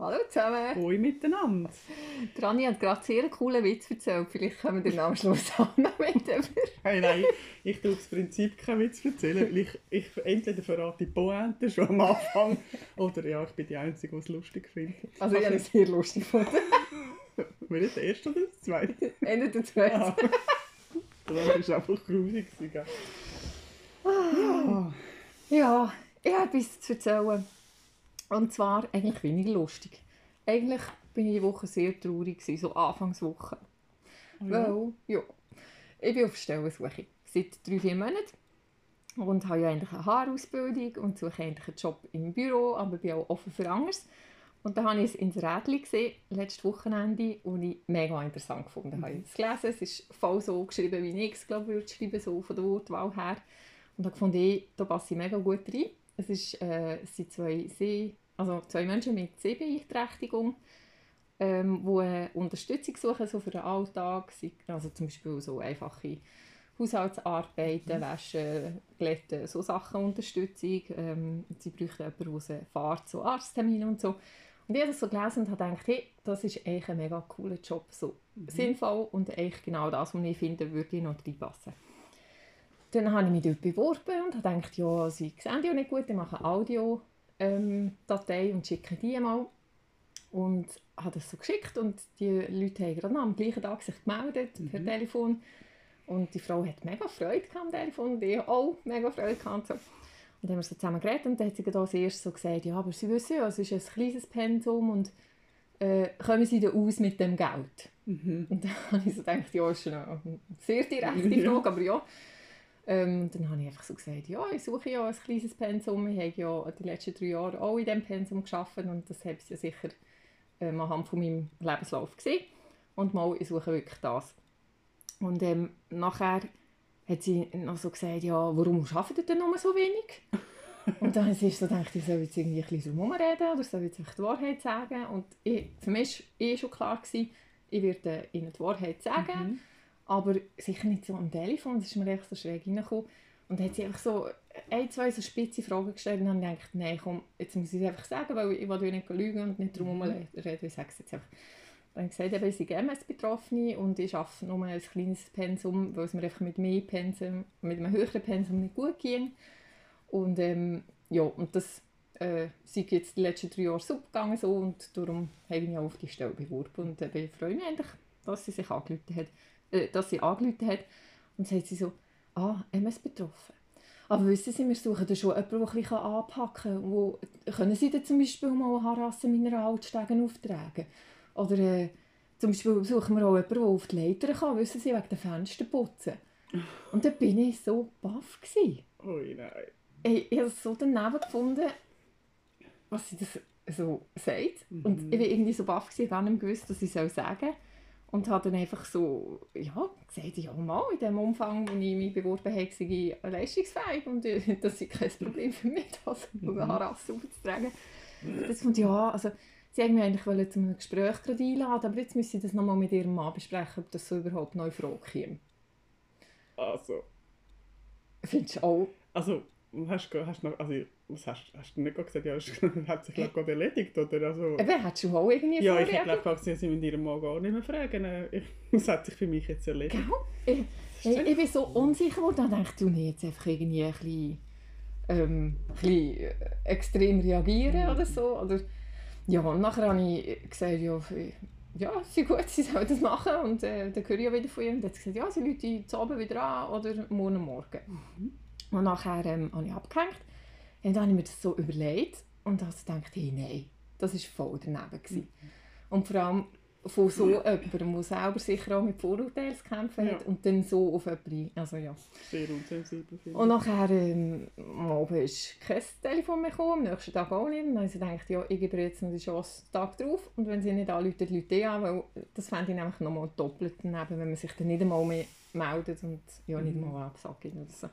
Hallo zusammen. Hoi miteinander. Rani hat gerade sehr einen coolen Witz erzählt. Vielleicht können wir den am Schluss auch noch mit über. Hey, nein, ich tue das Prinzip keinen Witz erzählen, weil ich, ich entweder verrate die Pointe schon am Anfang oder ja, ich bin die Einzige, die es lustig findet. Also ich habe es sehr lustig gefunden. Wer ist der Erste oder der Zweite? Ende der Zweite. Ah. Das war einfach grusig. gell? Ja. Ja, ich habe etwas zu erzählen. Und zwar eigentlich weniger lustig. Eigentlich bin ich die Woche sehr traurig, gewesen, so Anfangswoche. Oh ja. Weil, ja, ich bin auf Stellensuche seit drei, vier Monaten und habe ja eigentlich eine Haarausbildung und suche eigentlich einen Job im Büro, aber bin auch offen für anderes. Und da habe ich es ins Rädchen gesehen, letztes Wochenende, und ich mega interessant gefunden. Mhm. habe ich es gelesen, es ist voll so geschrieben, wie ich es glaube, würde schreiben, so von der Wortwahl her. Und da fand ich, da passe ich mega gut rein. Es, ist, äh, es sind zwei, Seh- also zwei Menschen mit Sehbeeinträchtigung, ähm, die Unterstützung suchen so für den Alltag. Also zum Beispiel so einfache Haushaltsarbeiten, Waschen, Glätten, so Sachen Unterstützung. Ähm, sie bräuchten jemanden, der sie fährt, so Arzttermine und so. Und ich habe das so gelesen und habe gedacht, hey, das ist eigentlich ein mega cooler Job, so sinnvoll und eigentlich genau das, was ich finde, würde ich noch reinpassen. Dann habe ich mich dort beworben und habe gedacht, ja, sie sehen ja nicht gut, ich mache eine Audio-Datei und schicke die mal. Und habe das so geschickt und die Leute haben gerade am gleichen Tag sich gemeldet per Telefon. Und die Frau hat mega Freude am Telefon und ich auch mega Freude gehabt. Und, so. und dann haben wir so zusammen geredet und dann hat sie gerade als erstes so gesagt, ja, aber Sie wissen ja, es ist ein kleines Pensum und äh, kommen Sie denn aus mit dem Geld? Mhm. Und dann habe ich so gedacht, ja, ist eine sehr direkte. Frage, aber ja. Ähm, dann habe ich einfach so gesagt, ja, ich suche ja ein kleines Pensum. Ich habe ja die letzten drei Jahre auch in diesem Pensum gearbeitet und das habe ich ja sicher ähm, anhand von meinem Lebenslauf gesehen. Und mal, ich suche wirklich das. Und ähm, nachher hat sie noch so gesagt, ja, warum arbeitet ihr denn nur so wenig? und dann ist so gedacht, ich soll jetzt irgendwie ein bisschen so rumreden oder soll jetzt einfach die Wahrheit sagen. Und ich, für mich war eh schon klar, gewesen, ich werde ihnen die Wahrheit sagen, aber sicher nicht so am Telefon, das ist mir echt so schräg reingekommen. Und dann hat sie einfach so ein, zwei so spitze Fragen gestellt und dann habe ich gedacht, nein, komm, jetzt muss ich es einfach sagen, weil ich will nicht lügen und nicht drum herum reden, ich sage es jetzt einfach. Dann habe ich gesagt, ich bin MS-Betroffene und ich arbeite nur ein kleines Pensum, weil es mir einfach mit mehr Pensum, mit einem höheren Pensum nicht gut ging. Und ähm, ja, und das äh, sind jetzt die letzten drei Jahre super gegangen so und darum habe ich mich auch auf die Stelle beworben und äh, ich freue mich eigentlich, dass sie sich angerufen hat, äh, dass sie angerufen hat und dann sagt sie so, ah, MS betroffen. Aber wissen Sie, wir suchen da schon jemanden, der ein bisschen anpacken kann. Wo, können Sie dann zum Beispiel mal eine Harasse Mineralstegen auftragen? Oder äh, zum Beispiel suchen wir auch jemanden, der auf die Leiter kann, wissen Sie, wegen den Fenstern putzen. Und dann bin ich so baff. Ui, nein. Ich, ich habe es so daneben gefunden, was sie das so sagt. Und ich war irgendwie so baff, ich habe nicht gewusst, was ich sagen soll. Und habe dann einfach so, ja, gesagt, ja mal, in dem Umfang, wo ich mich beworben habe, sei ich leistungsfähig und äh, das ist kein Problem für mich, das mhm. Harasse aufzutragen. Das fand ja, also sie wollten mich eigentlich wollen zu einem Gespräch gerade einladen, aber jetzt müssen sie das nochmal mit ihrem Mann besprechen, ob das so überhaupt in Frage käme. Also, Findest du auch? also, hast du, hast noch, also, was hast, hast du nicht gesagt, ja, es hat sich glaub, gerade erledigt, oder? Also, Eben, hättest du auch irgendwie ja, ich hätte glaube gesagt, sie mit ihrem Mann gar nicht mehr fragen. Äh, Ich, das hat sich für mich jetzt erledigt. Gell? Ich, ich, ich bin so unsicher geworden und dachte, du nicht jetzt einfach irgendwie ein bisschen, ähm, ein bisschen äh, extrem reagieren oder so. Oder, ja, und nachher habe ich gesagt, ja, ja, es ist gut, sie sollen das machen und äh, dann höre ich ja wieder von ihr. Und dann hat sie gesagt, ja, sie rufen zu Abend wieder an oder morgen Morgen. Und nachher ähm, habe ich abgehängt und dann habe ich mir das so überlegt und habe gedacht, hey, nein, das war voll daneben. Gewesen. Und vor allem von so jemandem, der selber sicher auch mit Vorurteilen zu kämpfen hat Ja. und dann so auf jemanden, also ja. Sehr unsensibel. Und nachher, ähm, Abend ist kein Telefon mehr gekommen, am nächsten Tag auch nicht. Und dann habe ich gedacht, ja, ich gebe jetzt noch die Chance, den Tag drauf. Und wenn sie nicht anrufen, Leute ich an, weil das fände ich nämlich nochmal doppelt daneben, wenn man sich dann nicht einmal mehr meldet und ja, nicht einmal absagt oder so.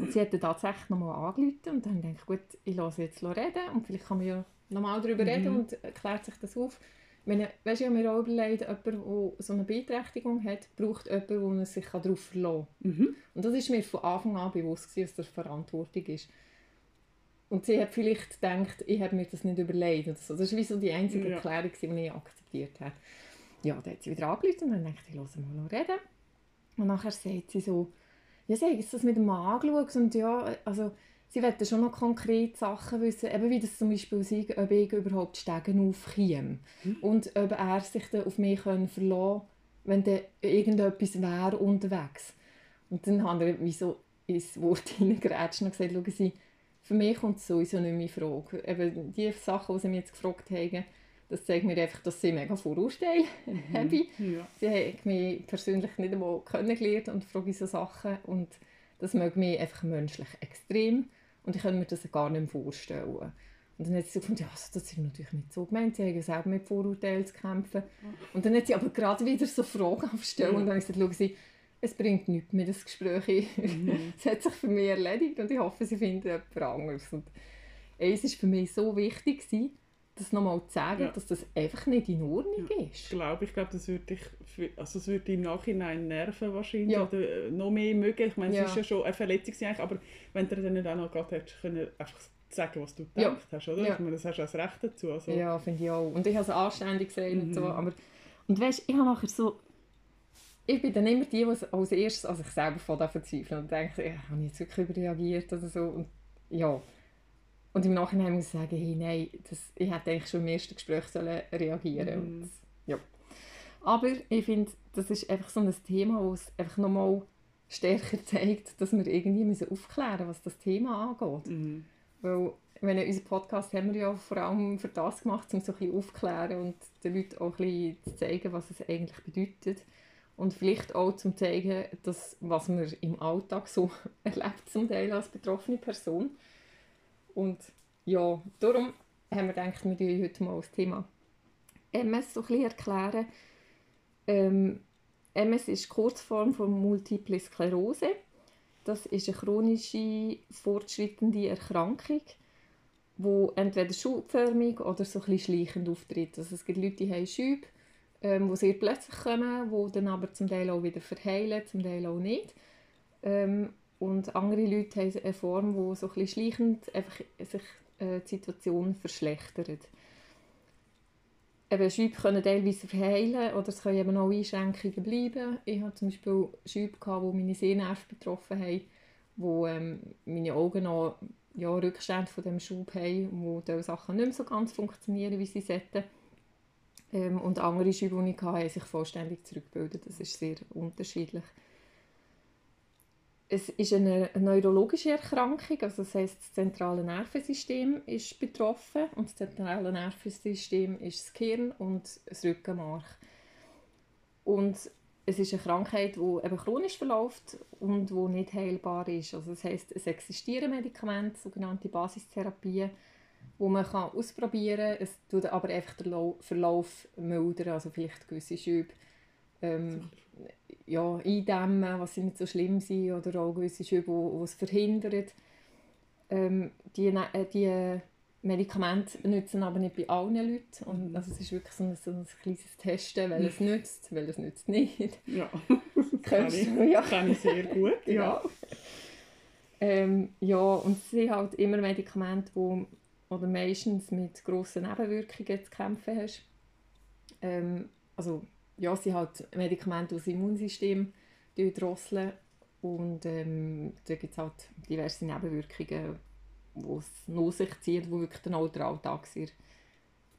Und sie hat dann tatsächlich nochmal angerufen und dann denke ich, gut, ich lasse jetzt reden und vielleicht kann man ja nochmal darüber reden und klärt sich das auf. Ich meine, weißt ich habe mir auch überlegt, jemand, der so eine Beeinträchtigung hat, braucht jemanden, der sich darauf verlassen kann. Mhm. Und das ist mir von Anfang an bewusst, gewesen, dass das Verantwortung ist. und sie hat vielleicht gedacht, ich habe mir das nicht überlegt. Oder so. Das war wie so die einzige Ja. Erklärung, die ich akzeptiert habe. Ja, dann hat sie wieder angerufen und dann dachte ich, ich mal noch reden. Und nachher sagt sie so, ja, sie jetzt das mit dem angeschaut und ja, also sie wollte schon noch konkrete Sachen wissen, eben wie das zum Beispiel sei, ob ich überhaupt Stegen aufkäme und ob er sich dann auf mich können verlassen kann, wenn dann irgendetwas wäre unterwegs. Und dann hat er wie so ins Wort hineingeratscht und gesagt, schauen Sie, für mich kommt es sowieso nicht mehr in Frage. Eben die Sachen, die sie mich jetzt gefragt haben, das zeigt mir einfach, dass sie mega Vorurteile haben. Ja. Sie haben mich persönlich nicht einmal kennengelernt und frage so Sachen und das mögt mich einfach menschlich extrem und ich kann mir das gar nicht vorstellen. Und dann hat sie so gefunden, ja, also das ist natürlich nicht so gemeint, sie haben ja selber mit Vorurteilen zu kämpfen. Und dann hat sie aber gerade wieder so Fragen aufgestellt und dann habe ich gesagt, Sie, es bringt nichts mehr, das Gespräch. Es hat sich für mich erledigt und ich hoffe, Sie finden jemand anderes. Und eins war für mich so wichtig, gewesen, das nochmal zu sagen, Ja. dass das einfach nicht in Ordnung Ich ist. glaube, ich glaube, das würde dich, also es würde im Nachhinein nerven wahrscheinlich Ja. oder äh, noch mehr mögen. Ich meine, es Ja. ist ja schon eine Verletzung eigentlich, aber wenn du dann nicht auch noch gerade hättest können, einfach sagen, was du Ja. gedacht hast, oder? Ja. Ich meine, das hast du das Recht dazu. Also, Ja, finde ich auch. Und ich habe es anständig gesagt und so. Mhm. Aber, und weißt, ich habe nachher so... Ich bin dann immer die, die als erstes an sich selber verzweifeln und denke, ja, habe ich jetzt wirklich überreagiert oder so. Und, ja. Und im Nachhinein muss ich sagen, hey, nein, das, ich hätte eigentlich schon im ersten Gespräch sollen reagieren Mhm. und, ja. Aber ich finde, das ist einfach so ein Thema, wo es einfach nochmal stärker zeigt, dass wir irgendwie müssen aufklären müssen, was das Thema angeht. Mhm. Weil, meine, unseren Podcast haben wir ja vor allem für das gemacht, um so ein bisschen aufzuklären und den Leuten auch ein bisschen zu zeigen, was es eigentlich bedeutet. Und vielleicht auch zum zeigen, dass, was man im Alltag so erlebt, zum Teil als betroffene Person. Und ja, darum haben wir gedacht, wir tun heute mal das Thema MS so ein erklären. Ähm, MS ist die Kurzform von Multiple Sklerose. Das ist eine chronische, fortschreitende Erkrankung, die entweder schubförmig oder so ein schleichend auftritt. Also es gibt Leute, die haben Schübe, ähm, die sehr plötzlich kommen, die dann aber zum Teil auch wieder verheilen, zum Teil auch nicht. Ähm, und andere Leute haben eine Form, wo so ein schleichend einfach sich äh, die Situation verschlechtert. Eben, Schübe können teilweise verheilen oder es können eben auch Einschränkungen bleiben. Ich hatte zum Beispiel Schübe, die meine Sehnerven betroffen haben, wo ähm, meine Augen noch ja, Rückstände von dem Schub haben, wo diese Sachen nicht mehr so ganz funktionieren, wie sie sollten. Ähm, und andere Schübe, die ich hatte, haben sich vollständig zurückgebildet. Das ist sehr unterschiedlich. Es ist eine neurologische Erkrankung, also das heisst, das zentrale Nervensystem ist betroffen und das zentrale Nervensystem ist das Gehirn und das Rückenmark. Und es ist eine Krankheit, die eben chronisch verläuft und die nicht heilbar ist. Also das heisst, es existieren Medikamente, sogenannte Basistherapien, wo man kann ausprobieren kann. Es tut aber einfach den Lau- Verlauf mildern, also vielleicht gewisse Schübe ähm, ja, eindämmen, was sie nicht so schlimm sind, oder auch gewisse Schübe, die es verhindern. Ähm, die, ne- äh, die Medikamente nützen aber nicht bei allen Leuten. Und Mhm. also es ist wirklich so ein, so ein kleines Testen, welches nützt, welches nützt nicht. Ja, kann Kennst ich? Ja. kann ich sehr gut. Ja. Ja. Ähm, ja, und es sind halt immer Medikamente, wo oder meistens mit grossen Nebenwirkungen zu kämpfen hast. Ähm, also ja, sind halt Medikamente, die das Immunsystem drosseln und ähm, da gibt es halt diverse Nebenwirkungen, die es nach sich ziehen, die wirklich den Alltag sehr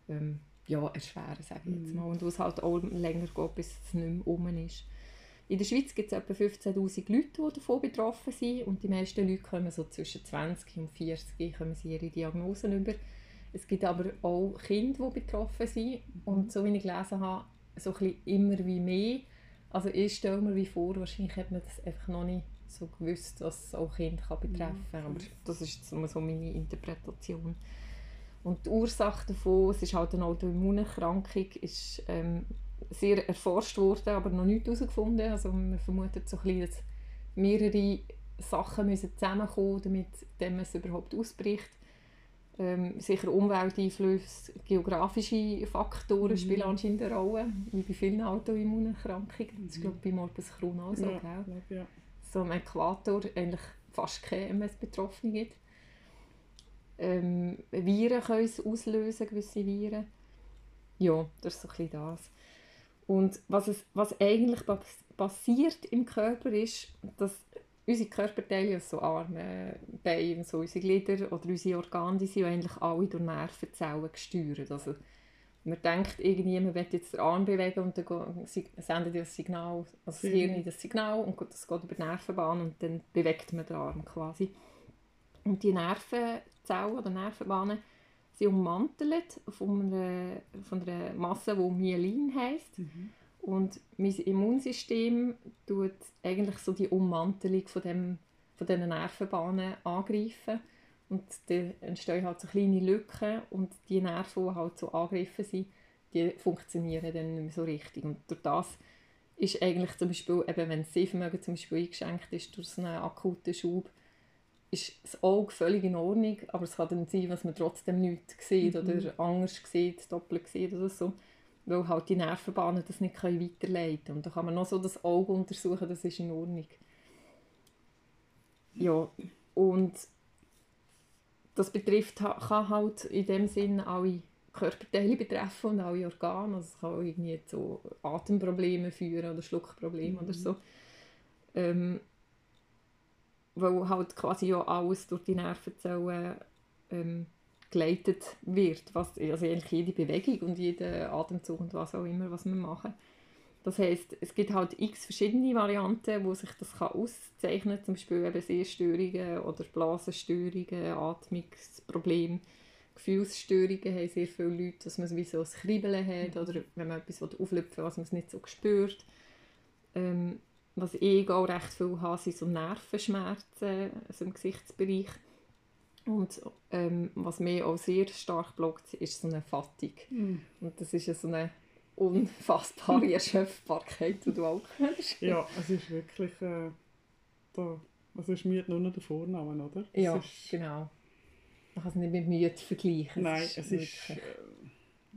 ähm, ja, erschweren, sage ich jetzt Mhm. mal. Und wo es halt auch länger geht, bis es nicht mehr rum ist. In der Schweiz gibt es etwa 15'000 Leute, die davon betroffen sind und die meisten Leute kommen so zwischen 20 und 40 kommen sie ihre Diagnosen über. Es gibt aber auch Kinder, die betroffen sind und so wie ich gelesen habe, so ein immer wie mehr. Also ich stelle mir wie vor, wahrscheinlich hat man das einfach noch nicht so gewusst, es auch Kinder kann betreffen kann. Aber das ist jetzt nur so meine Interpretation. Und die Ursache davon, es ist halt eine Autoimmunerkrankung, ist ähm, sehr erforscht worden, aber noch nicht herausgefunden. Also man vermutet so ein bisschen, dass mehrere Sachen müssen zusammenkommen, damit es überhaupt ausbricht. Ähm, sicher Umwelteinflüsse, geografische Faktoren Mhm. spielen anscheinend eine Rolle, wie bei vielen Autoimmunerkrankungen. Das ist glaube ich bei Morbus Crohn auch so, Ja, gell? ja. so am Äquator eigentlich fast keine MS-Betroffene gibt. ähm, Viren können es auslösen, gewisse Viren. Ja, das ist so ein bisschen das. Und was, es, was eigentlich passiert im Körper ist, dass unsere Körperteile, also so Arme, Beine, so unsere Glieder oder unsere Organe, die sind eigentlich alle durch Nervenzellen gesteuert. Also man denkt irgendwie, man will jetzt den Arm bewegen und dann sendet das Signal, also das Hirn das Signal und das geht über die Nervenbahn und dann bewegt man den Arm quasi. Und die Nervenzellen oder Nervenbahnen sind ummantelt von einer, von einer Masse, die Myelin heisst. Mhm. Und mein Immunsystem tut eigentlich so die Ummantelung von, dem, von diesen Nervenbahnen angreifen. Und da entstehen halt so kleine Lücken und die Nerven, die halt so angegriffen sind, die funktionieren dann nicht mehr so richtig. Und durch das ist eigentlich zum Beispiel, eben wenn das Sehvermögen zum Beispiel eingeschränkt ist durch so einen akuten Schub, ist das Auge völlig in Ordnung, aber es kann dann sein, dass man trotzdem nichts sieht mhm. oder anders sieht, doppelt sieht oder so weil halt die Nervenbahnen das nicht weiterleiten können. Und da kann man noch so das Auge untersuchen, das ist in Ordnung. Ja, und das betrifft, kann halt in dem Sinn alle Körperteile betreffen und alle Organe. Also es kann auch irgendwie zu Atemproblemen führen oder Schluckproblemen mhm. oder so. Ähm, weil halt quasi ja alles durch die Nervenzellen ähm, geleitet wird, was, also eigentlich jede Bewegung und jeder Atemzug und was auch immer, was wir machen. Das heißt, es gibt halt x verschiedene Varianten, wo sich das kann auszeichnen kann, zum Beispiel eben Sehstörungen oder Blasenstörungen, Atmungsprobleme, Gefühlsstörungen haben sehr viele Leute, dass man wie so ein Kribbeln hat mhm. oder wenn man etwas auflüpfen was man es nicht so spürt. Ähm, was ich auch recht viel habe, sind so Nervenschmerzen also im Gesichtsbereich und ähm, was mich auch sehr stark blockt, ist so eine Fatigue. Mm. Und das ist so eine unfassbare Erschöpfbarkeit, die du auch kennst. Ja, es ist wirklich... Äh, da, also ist Mühe nur noch der Vorname, oder? Ja, ist, genau. Man kann es nicht mit Mühe vergleichen. Nein, es ist... Es ist äh,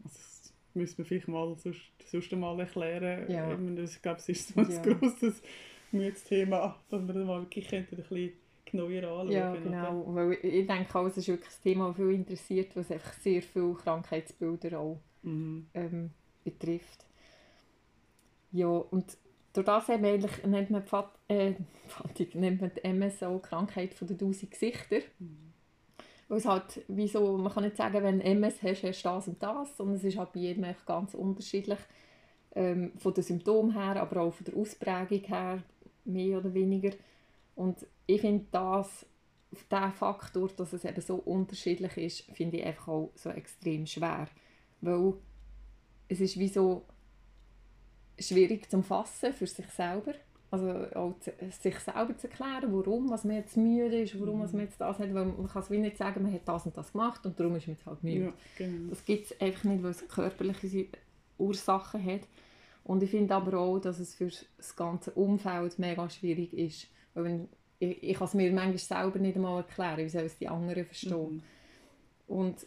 also das müssen wir vielleicht mal sonst, sonst mal erklären. Ja. Ich glaube, es ist so ein ja. grosses Mühetsthema, dass wir das mal wirklich ein bisschen genauer anschauen. Ja, genau. Weil ich denke auch, es ist wirklich ein Thema, das viel interessiert, was einfach sehr viele Krankheitsbilder auch mhm. ähm, betrifft. Ja, und durch das eben eigentlich nennt man, Pfad, äh, Pfad, nennt man die MS auch Krankheit von den tausend Gesichter. Mhm. Weil es halt, wie so, man kann nicht sagen, wenn MS hast, hast du das und das, sondern es ist halt bei jedem ganz unterschiedlich. Ähm, von den Symptomen her, aber auch von der Ausprägung her, mehr oder weniger. Und ich finde das, der Faktor, dass es eben so unterschiedlich ist, finde ich einfach auch so extrem schwer. Weil es ist wie so schwierig zu fassen für sich selber. Also auch zu, sich selber zu erklären, warum was man jetzt müde ist, warum was man jetzt das hat. Weil man kann es wie nicht sagen, man hat das und das gemacht und darum ist man jetzt halt müde. Ja, genau. Das gibt es einfach nicht, weil es körperliche Ursachen hat. Und ich finde aber auch, dass es für das ganze Umfeld mega schwierig ist. Wenn ich, ich kann es mir manchmal selber nicht einmal erklären, wie soll es die anderen verstehen. Mhm. Und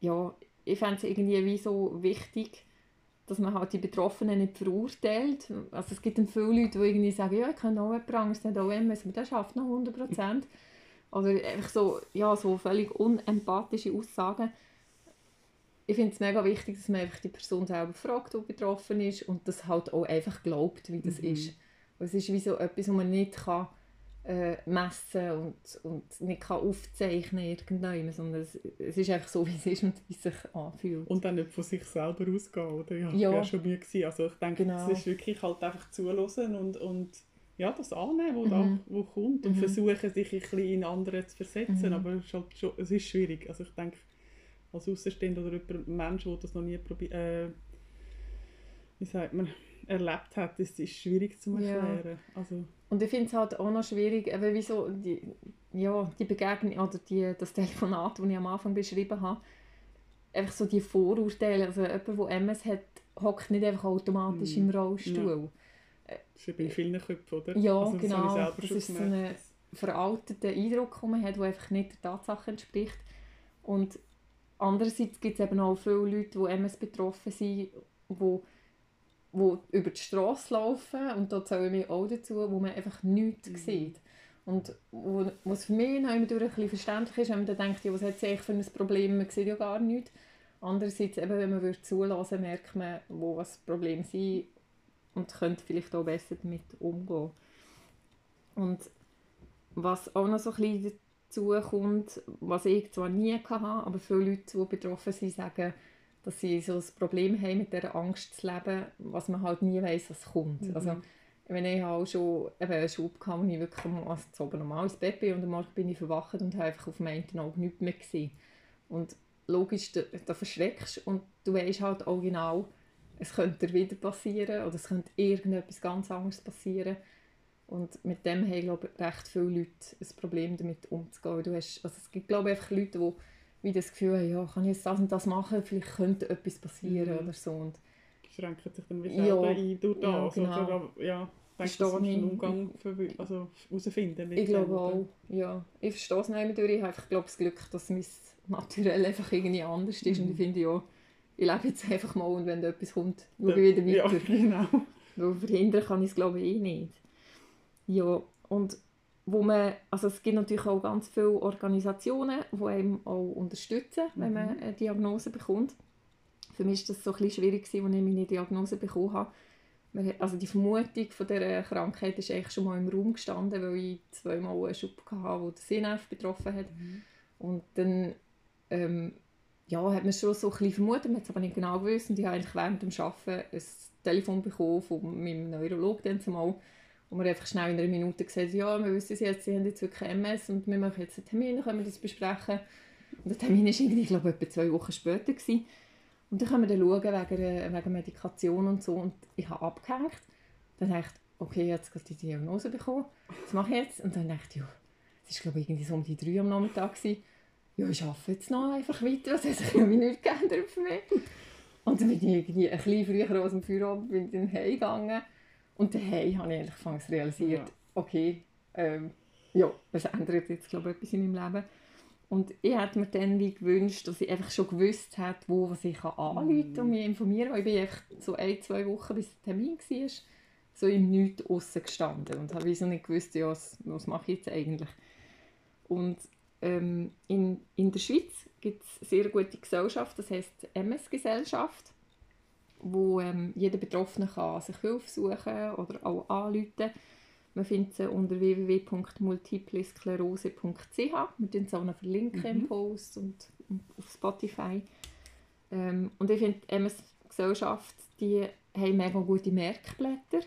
ja, ich fände es irgendwie wie so wichtig, dass man halt die Betroffenen nicht verurteilt. Also es gibt dann viele Leute, die irgendwie sagen, ja, ich kann auch jemand anderes nicht auch MS, aber der schafft noch 100 Prozent. Oder einfach so, ja, so völlig unempathische Aussagen. Ich finde es mega wichtig, dass man einfach die Person selber fragt, die betroffen ist und das halt auch einfach glaubt, wie das mhm. ist. Es ist wie so etwas, was man nicht kann, äh, messen und, und nicht kann aufzeichnen kann, sondern es, es ist einfach so, wie es ist und wie es sich anfühlt. Und dann nicht von sich selber ausgehen, oder? Ja, ja. ja schon Mühe gewesen. Also ich denke, genau. es ist wirklich halt einfach zuhören und, und ja, das annehmen, was mhm. da wo kommt und mhm. versuchen, sich ein bisschen in andere zu versetzen, mhm. aber es ist, halt schon, es ist schwierig. Also ich denke, als Außenstehender oder jemand, Mensch, der das noch nie probiert, äh, wie sagt man, erlebt hat, das ist schwierig zu erklären. Ja. Also. Und ich finde es halt auch noch schwierig, eben wieso die, ja, die Begegnung oder die, das Telefonat, das ich am Anfang beschrieben habe, einfach so die Vorurteile, also jemand, der MS hat, hockt nicht einfach automatisch mm. im Rollstuhl. Ja. Das ist bei vielen Köpfen, oder? Ja, also, genau. Das, das ist so ein veralteter Eindruck, den man hat, der einfach nicht der Tatsache entspricht. Und andererseits gibt es eben auch viele Leute, die MS betroffen sind, die die über die Straße laufen und da zähle ich mich auch dazu, wo man einfach nichts mhm. sieht. Und wo, was für mich noch ein bisschen verständlich ist, wenn man dann denkt, ja, was hat sie eigentlich für ein Problem, man sieht ja gar nichts. Andererseits, eben, wenn man zulassen merkt man, wo was das Problem ist und könnte vielleicht auch besser damit umgehen. Und was auch noch so ein bisschen dazu kommt, was ich zwar nie hatte, aber viele Leute, die betroffen sind, sagen, dass sie so ein Problem haben, mit dieser Angst zu leben, was man halt nie weiß, was kommt. Mhm. Also, wenn ich auch schon eben einen Schub hatte, wo ich wirklich also oben normal ins Bett bin und am Morgen bin ich verwacht und habe einfach auf meinem Auge nichts mehr gesehen. Und logisch, da, da verschreckst und du weißt halt auch genau, es könnte wieder passieren oder es könnte irgendetwas ganz anderes passieren. Und mit dem haben, glaube ich, recht viele Leute ein Problem damit umzugehen. Du hast, also es gibt, glaube ich, einfach Leute, die wie das Gefühl haben, ja, kann ich jetzt das und das machen, vielleicht könnte etwas passieren mhm. oder so. Und schränken sich dann wieder ja, ein durch das. Ja, genau. oder, ja, denke, das ein Umgang für, also herausfinden. Ich glaube auch, ja. Ich verstehe es nicht mehr Ich habe glaube das Glück, dass mein Naturell einfach irgendwie anders ist. Mhm. Und ich finde ja, ich lebe jetzt einfach mal und wenn etwas kommt, schaue ich wieder weiter. Ja, genau. Weil verhindern kann ich es glaube ich eh nicht. Ja, und wo man, also es gibt natürlich auch ganz viele Organisationen, die einem auch unterstützen, wenn man mhm. eine Diagnose bekommt. Für mich war das so ein bisschen schwierig, als ich meine Diagnose bekommen habe. Also die Vermutung von dieser Krankheit ist eigentlich schon mal im Raum gestanden, weil ich zweimal einen Schub hatte, der den Sehnerv betroffen hat. Mhm. Und dann ähm, ja, hat man schon so ein bisschen vermutet, man hat es aber nicht genau gewusst. Und ich habe eigentlich während dem Arbeiten ein Telefon bekommen von meinem Neurologen zumal, wo mir einfach schnell in einer Minute gesagt ja, wir wissen jetzt, Sie haben jetzt wirklich MS und wir machen jetzt einen Termin, können wir das besprechen. Und der Termin war irgendwie, ich glaube, etwa zwei Wochen später. Gewesen. Und dann können wir dann schauen wegen, wegen Medikation und so. Und ich habe abgehängt. Dann dachte ich, okay, jetzt habe die Diagnose bekommen. Was mache ich jetzt? Und dann dachte ich, ja, es war glaube ich irgendwie so um die drei am Nachmittag. Gewesen ja, ich arbeite jetzt noch einfach weiter, das hat sich ja nichts geändert für mich. Und dann bin ich irgendwie ein bisschen früher aus dem Feierabend bin ich dann heimgegangen. Und daheim habe ich eigentlich realisiert, ja. okay, ähm, ja, es ändert jetzt glaube ich etwas in meinem Leben. Und ich hätte mir dann wie gewünscht, dass ich einfach schon gewusst hätte, wo was ich anrufen kann und mich informieren. Weil ich bin einfach so ein, zwei Wochen, bis der Termin war, so im Nichts aussen gestanden und habe so nicht gewusst, ja, was, was mache ich jetzt eigentlich. Und ähm, in, in der Schweiz gibt es sehr gute Gesellschaft, das heißt MS-Gesellschaft, wo ähm, jeder Betroffene kann sich Hilfe suchen oder auch anrufen man findet sie unter www.multiplesklerose.ch. Wir verlinken sie auch noch verlinken mhm. im Post und, und auf Spotify. Ähm, und ich finde, die MS-Gesellschaft, die haben mega gute Merkblätter.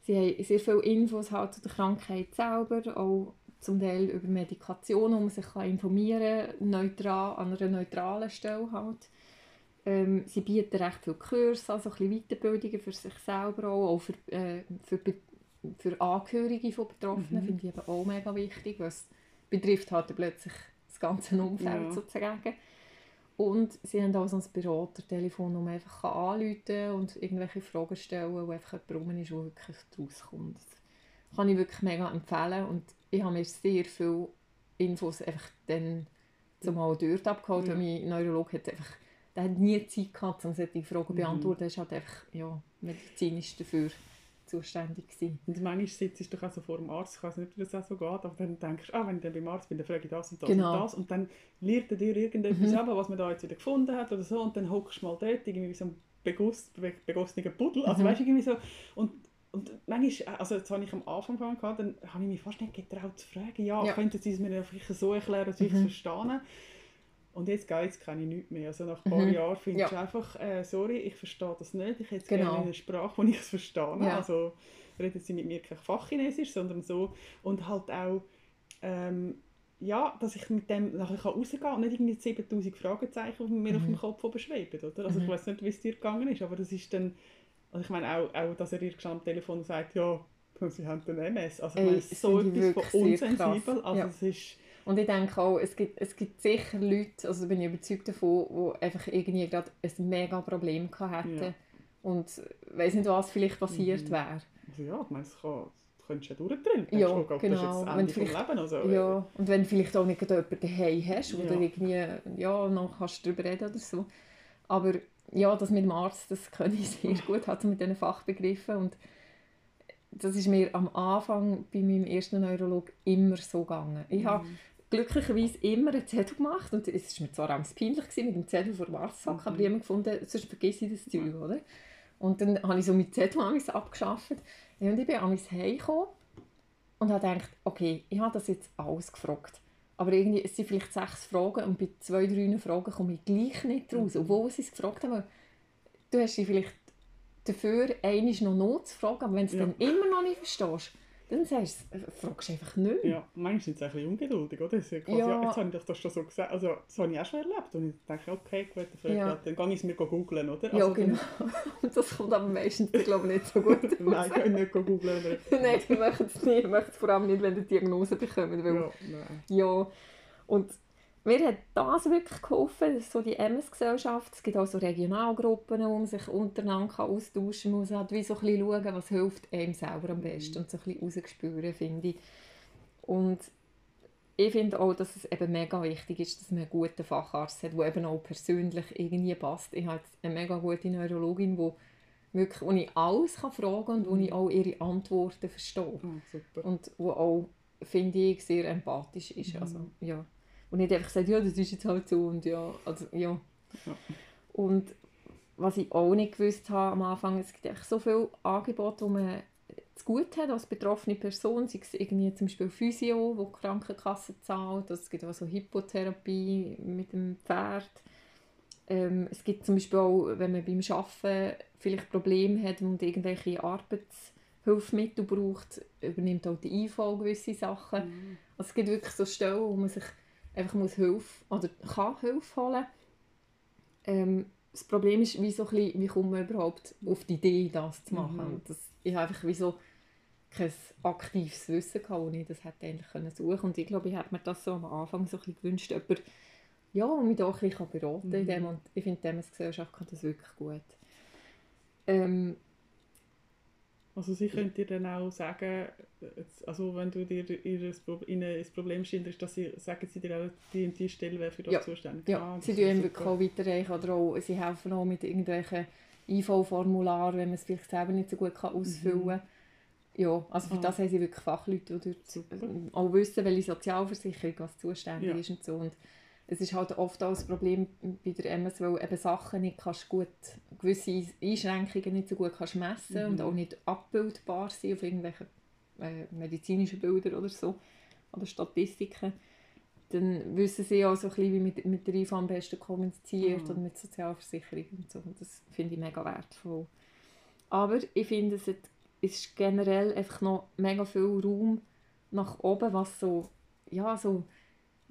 Sie haben sehr viele Infos halt zu der Krankheit selber, auch zum Teil über Medikationen, wo man sich kann informieren kann, neutral, an einer neutralen Stelle halt. Ähm, sie bieten recht viele Kurse, also ein bisschen Weiterbildungen für sich selber auch, auch für, äh, für, für Angehörige von Betroffenen, mhm. finde ich eben auch mega wichtig, weil es betrifft halt plötzlich das ganze Umfeld ja. sozusagen. Und sie haben auch so ein Beratertelefon, man einfach anrufen kann und irgendwelche Fragen stellen, wo einfach jemand rum ist, der wirklich daraus kommt. Das kann ich wirklich mega empfehlen und ich habe mir sehr viele Infos einfach dann zumal dort abgeholt, ja. weil mein Neurologe hat einfach der hat nie Zeit gehabt, um solche Fragen zu mhm. beantworten. Er war halt einfach ja, medizinisch dafür zuständig. Gewesen. Und manchmal sitzt du doch auch so vor dem Arzt, ich weiß nicht, wie das auch so geht, aber dann denkst du, ah, wenn ich dann beim Arzt bin, dann frage ich das und das genau. und das und dann lernt er dir irgendetwas mhm. ab, was man da jetzt wieder gefunden hat oder so und dann hockst du mal dort irgendwie wie so ein begossener Pudel, also mhm. weißt, irgendwie so und und manchmal, also das habe ich am Anfang gehabt, dann habe ich mich fast nicht getraut zu fragen, ja, ja. könnten Sie es mir vielleicht so erklären, dass ich es mhm. verstehe. Und jetzt geht es kann ich nichts mehr. Also nach ein paar mhm. Jahren finde ja. ich einfach, äh, sorry, ich verstehe das nicht. Ich hätte genau. gerne eine Sprache, wo ich es verstehe. Ja. Also reden Sie mit mir kein Fachchinesisch, sondern so. Und halt auch, ähm, ja, dass ich mit dem nachher rausgehen kann und nicht irgendwie 7000 Fragezeichen die mir mhm. auf dem Kopf oben schweben. Oder? Also ich mhm. weiß nicht, wie es dir gegangen ist, aber das ist dann, also ich meine auch, auch dass er ihr am Telefon sagt, ja, sie haben den MS. Also ich meine, so etwas von unsensibel. Also ja. es ist, und ich denke auch, es gibt, es gibt sicher Leute, also bin ich überzeugt davon, die einfach irgendwie gerade ein mega Problem hätten ja. und weiß nicht, was vielleicht passiert mhm. wäre. Also ja, ich meine, es kann, du könntest ja durchdrehen. Ja, genau. Das ist jetzt Leben. Also, ja, und wenn du vielleicht auch nicht jemanden daheim hast, wo ja. du irgendwie ja, noch kannst darüber reden oder so. Aber ja, das mit dem Arzt, das kann ich sehr gut, halt mit diesen Fachbegriffen und das ist mir am Anfang bei meinem ersten Neurolog immer so gegangen. Ich mhm. habe glücklicherweise immer einen Zettel gemacht und es war mir zwar auch peinlich gewesen, mit dem Zettel vor Wasser, mhm. aber ich habe gefunden, sonst vergesse ich das Zeug, oder? Und dann habe ich so mit Zettel abgeschafft und ich bin an mein gekommen und habe gedacht, okay, ich habe das jetzt alles gefragt. Aber irgendwie, es sind vielleicht sechs Fragen und bei zwei, drei Fragen komme ich gleich nicht raus, mhm. obwohl sie es gefragt haben. Du hast sie vielleicht dafür einmal noch not zu fragen, aber wenn du es ja. dann immer noch nicht verstehst, dann sagst du, fragst du einfach nicht Ja, manchmal sind sie ein bisschen ungeduldig, oder? Das quasi, ja. ja. jetzt habe ich das schon so gesagt, also das habe ich auch schon erlebt und ich denke, okay, gut, ja. dann gehe ich es mir googeln, oder? Also, ja, genau. Und das kommt aber meistens, glaube ich, nicht so gut Nein, ich kann nicht googeln. nein, ich möchte es nicht, ich möchte es vor allem nicht, wenn du Diagnose bekommst, weil, ja, nein. ja, und mir hat das wirklich geholfen, das ist so die MS-Gesellschaft. Es gibt auch so Regionalgruppen, wo man sich untereinander austauschen kann. Man muss halt wie so ein bisschen schauen, was hilft einem selber am besten und so ein bisschen rausspüren, finde ich. Und ich finde auch, dass es eben mega wichtig ist, dass man einen guten Facharzt hat, der eben auch persönlich irgendwie passt. Ich habe eine mega gute Neurologin, wo wirklich, wo ich alles kann fragen kann und wo ich auch ihre Antworten verstehe. Oh, und wo auch, finde ich, sehr empathisch ist. Mhm. Also, ja. Und nicht einfach sagt, ja, das ist jetzt halt so und ja, also ja. ja. Und was ich auch nicht gewusst habe am Anfang, es gibt echt so viele Angebote, die man zu gut hat als betroffene Person, sei es irgendwie zum Beispiel Physio, wo die Krankenkasse zahlt, es gibt auch so Hypotherapie mit dem Pferd. Ähm, es gibt zum Beispiel auch, wenn man beim Arbeiten vielleicht Probleme hat und irgendwelche Arbeitshilfsmittel braucht, übernimmt auch die IV gewisse Sachen. Mhm. Also es gibt wirklich so Stellen, wo man sich einfach muss Hilfe oder kann Hilfe holen. Ähm, das Problem ist, wie, so bisschen, wie kommt man überhaupt auf die Idee, das zu machen. Mhm. Das, ich habe einfach wie so kein aktives Wissen gehabt, wo ich das hätte eigentlich können suchen Und ich glaube, ich hätte mir das so am Anfang so ein bisschen gewünscht, jemand, ja, mich da ein bisschen beraten mhm. in dem. Und ich finde, die Gesellschaft kann das wirklich gut. Ähm, also sie können dir dann auch sagen, also wenn du dir ihnen ein Problem schilderst, dass sie, sagen sie dir auch, die und die Stelle wäre für das ja. zuständig. Ja, ah, sie tun wirklich auch weiterreichen oder auch, sie helfen auch mit irgendwelchen IV-Formularen, wenn man es vielleicht selber nicht so gut kann ausfüllen kann. Mhm. Ja, also für ah. das haben sie wirklich Fachleute, die auch wissen, welche Sozialversicherung was zuständig ja. ist und so. Und es ist halt oft auch das Problem bei der MS, weil eben Sachen nicht kannst gut, gewisse Einschränkungen nicht so gut kannst messen mhm. und auch nicht abbildbar sind auf irgendwelchen äh, medizinischen Bildern oder so, oder Statistiken. Dann wissen sie auch so ein bisschen, wie mit, mit der IV am besten kommuniziert mhm. und mit Sozialversicherung und so. Und das finde ich mega wertvoll. Aber ich finde, es ist generell einfach noch mega viel Raum nach oben, was so, ja, so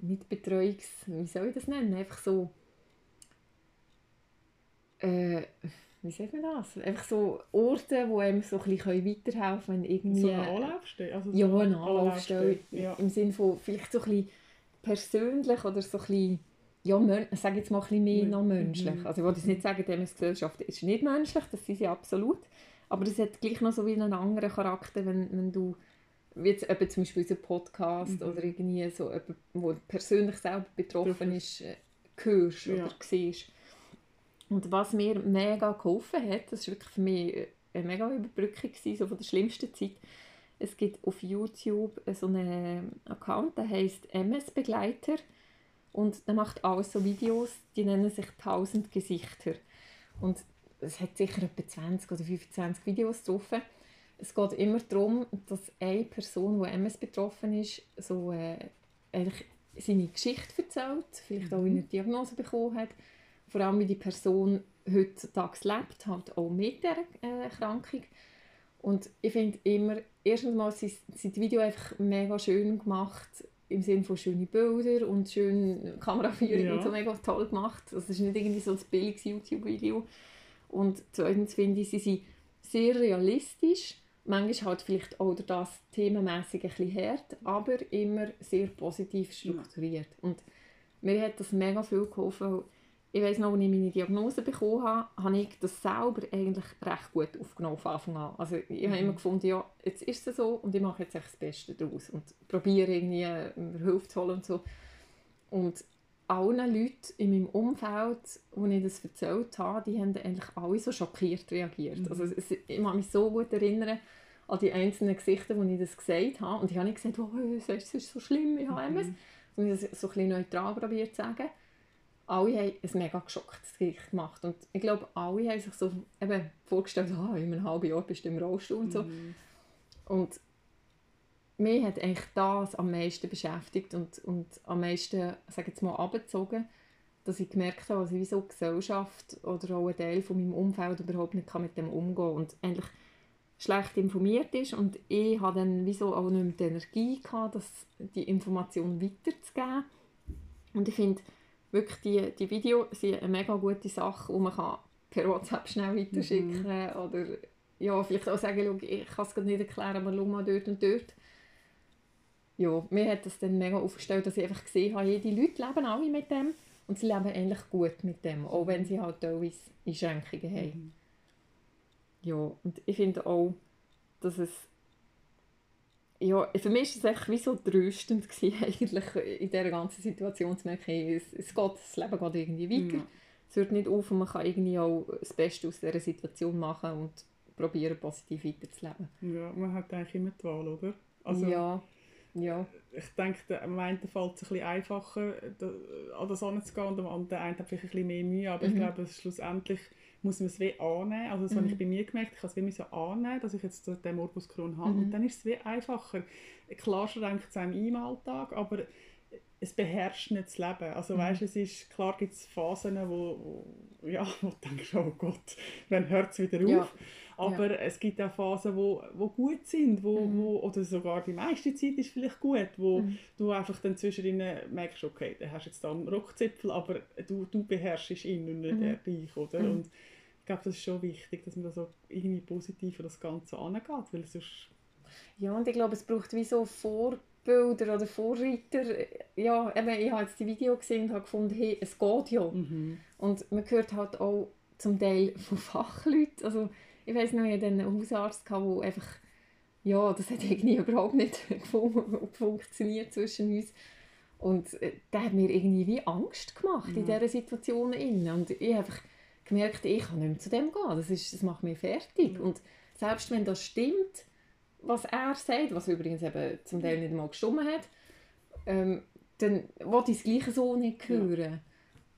nicht Betreuungs... Wie soll ich das nennen? Einfach so... Äh, wie sagt man das? Einfach so Orte, wo einem so ein bisschen weiterhelfen können, wenn irgendwie... So eine Anlaufstelle? Also so ja, eine Anlaufstelle. Ja. Im Sinne von vielleicht so ein bisschen persönlich oder so ein bisschen... Ja, ich sage jetzt mal ein bisschen mehr noch menschlich. Mhm. Also ich wollte jetzt nicht sagen, dass Gesellschaft ist nicht menschlich, das ist sie absolut. Aber es hat gleich noch so wie einen anderen Charakter, wenn, wenn du wie jetzt eben zum Beispiel unser Podcast mhm. oder irgendwie so jemand, wo persönlich selber betroffen ist, äh, hörst ja. oder siehst. Und was mir mega geholfen hat, das war wirklich für mich eine mega Überbrückung gewesen, so von der schlimmsten Zeit. Es gibt auf YouTube so einen Account, der heißt MS-Begleiter und der macht auch so Videos, die nennen sich 1000 Gesichter. Und es hat sicher etwa 20 oder 25 Videos drauf es geht immer darum, dass eine Person, die MS betroffen ist, so, äh, seine Geschichte erzählt, vielleicht auch, wie er eine Diagnose bekommen hat, vor allem wie die Person heutzutage lebt, halt auch mit dieser äh, Erkrankung. Und ich finde immer, erstens mal sind, die Videos einfach mega schön gemacht, im Sinne von schönen Bildern und schöne Kameraführung ja. und so mega toll gemacht. Das ist nicht irgendwie so ein billiges YouTube-Video. Und zweitens finde ich, sie sind sehr realistisch manchmal halt vielleicht auch das themenmäßig ein bisschen hart, aber immer sehr positiv strukturiert. Und mir hat das mega viel geholfen. Ich weiß noch, als ich meine Diagnose bekommen habe, habe ich das selber eigentlich recht gut aufgenommen von Anfang an. Also ich habe immer mhm. gefunden, ja, jetzt ist es so und ich mache jetzt das Beste daraus und probiere irgendwie mir Hilfe zu holen und so. Und allen Leuten in meinem Umfeld, wo ich das erzählt habe, die haben eigentlich alle so schockiert reagiert. Mhm. Also ich kann mich so gut erinnern, an die einzelnen Gesichter, wo ich das gesagt habe. Und ich habe nicht gesagt, oh, es ist so schlimm, ich habe MS. Mhm. Sondern ich habe so ein bisschen neutral probiert zu sagen. Alle haben ein mega geschocktes Gesicht gemacht. Und ich glaube, alle haben sich so eben vorgestellt, oh, in einem halben Jahr bist du im Rollstuhl und so. Mhm. Und mich hat eigentlich das am meisten beschäftigt und, und am meisten, sage jetzt mal, abgezogen, dass ich gemerkt habe, dass ich wie so Gesellschaft oder auch ein Teil von meinem Umfeld überhaupt nicht mit dem umgehen kann und eigentlich schlecht informiert ist und ich hatte dann wie so auch nicht mehr die Energie gehabt, das, die Information weiterzugeben und ich finde wirklich die, die Videos sind eine mega gute Sache, die man kann per WhatsApp schnell weiterschicken mhm. oder ja, vielleicht auch sagen, ich kann es nicht erklären, aber schau mal dort und dort ja, mir hat das dann mega aufgestellt, dass ich einfach gesehen habe, die Leute leben alle mit dem und sie leben eigentlich gut mit dem, auch wenn sie halt teilweise Einschränkungen haben. Mhm. Ja, und ich finde auch, dass es ja, für mich war es echt wie so tröstend gewesen, eigentlich in dieser ganzen Situation zu merken, es, es geht, das Leben geht irgendwie weiter. Ja. Es hört nicht auf und man kann irgendwie auch das Beste aus dieser Situation machen und probieren, positiv weiterzuleben. Ja, man hat eigentlich immer die Wahl, oder? Also, ja. Ja. Ich denke, am einen fällt es ein bisschen einfacher, an das anzugehen und am anderen einen hat vielleicht ein bisschen mehr Mühe, aber mhm. ich glaube, schlussendlich muss man es wie annehmen. Also das mhm. habe ich bei mir gemerkt, ich habe es wie annehmen, dass ich jetzt den Morbus Crohn habe mhm. und dann ist es wie einfacher. Klar schränkt es einem im Alltag, aber es beherrscht nicht das Leben. Also mhm. weißt, es ist, klar gibt es Phasen, wo, wo, ja, wo du denkst, oh Gott, wann hört es wieder auf? Ja. Aber ja. es gibt auch Phasen, wo, wo gut sind, wo, mhm. wo, oder sogar die meiste Zeit ist vielleicht gut, wo mhm. du einfach dann zwischendrin merkst, okay, du hast jetzt da einen Rockzipfel, aber du, du beherrschst ihn und nicht mhm. dich, oder? Mhm. Und ich glaube, das ist schon wichtig, dass man da so irgendwie positiv an das Ganze angeht, weil sonst... Ja, und ich glaube, es braucht wie so Vorbilder oder Vorreiter. Ja, eben, ich habe jetzt die Video gesehen und habe gefunden, hey, es geht ja. Mhm. Und man hört halt auch zum Teil von Fachleuten, also ich weiß noch, ich hatte einen Hausarzt, der einfach, ja, das hat irgendwie überhaupt nicht funktioniert zwischen uns. Und äh, der hat mir irgendwie wie Angst gemacht ja. in dieser Situation. Und ich habe einfach gemerkt, ich kann nicht mehr zu dem gehen. Das, ist, das macht mich fertig. Ja. Und selbst wenn das stimmt, was er sagt, was übrigens eben zum Teil nicht mal gestimmt hat, ähm, dann will ich das Gleiche so nicht hören. Ja.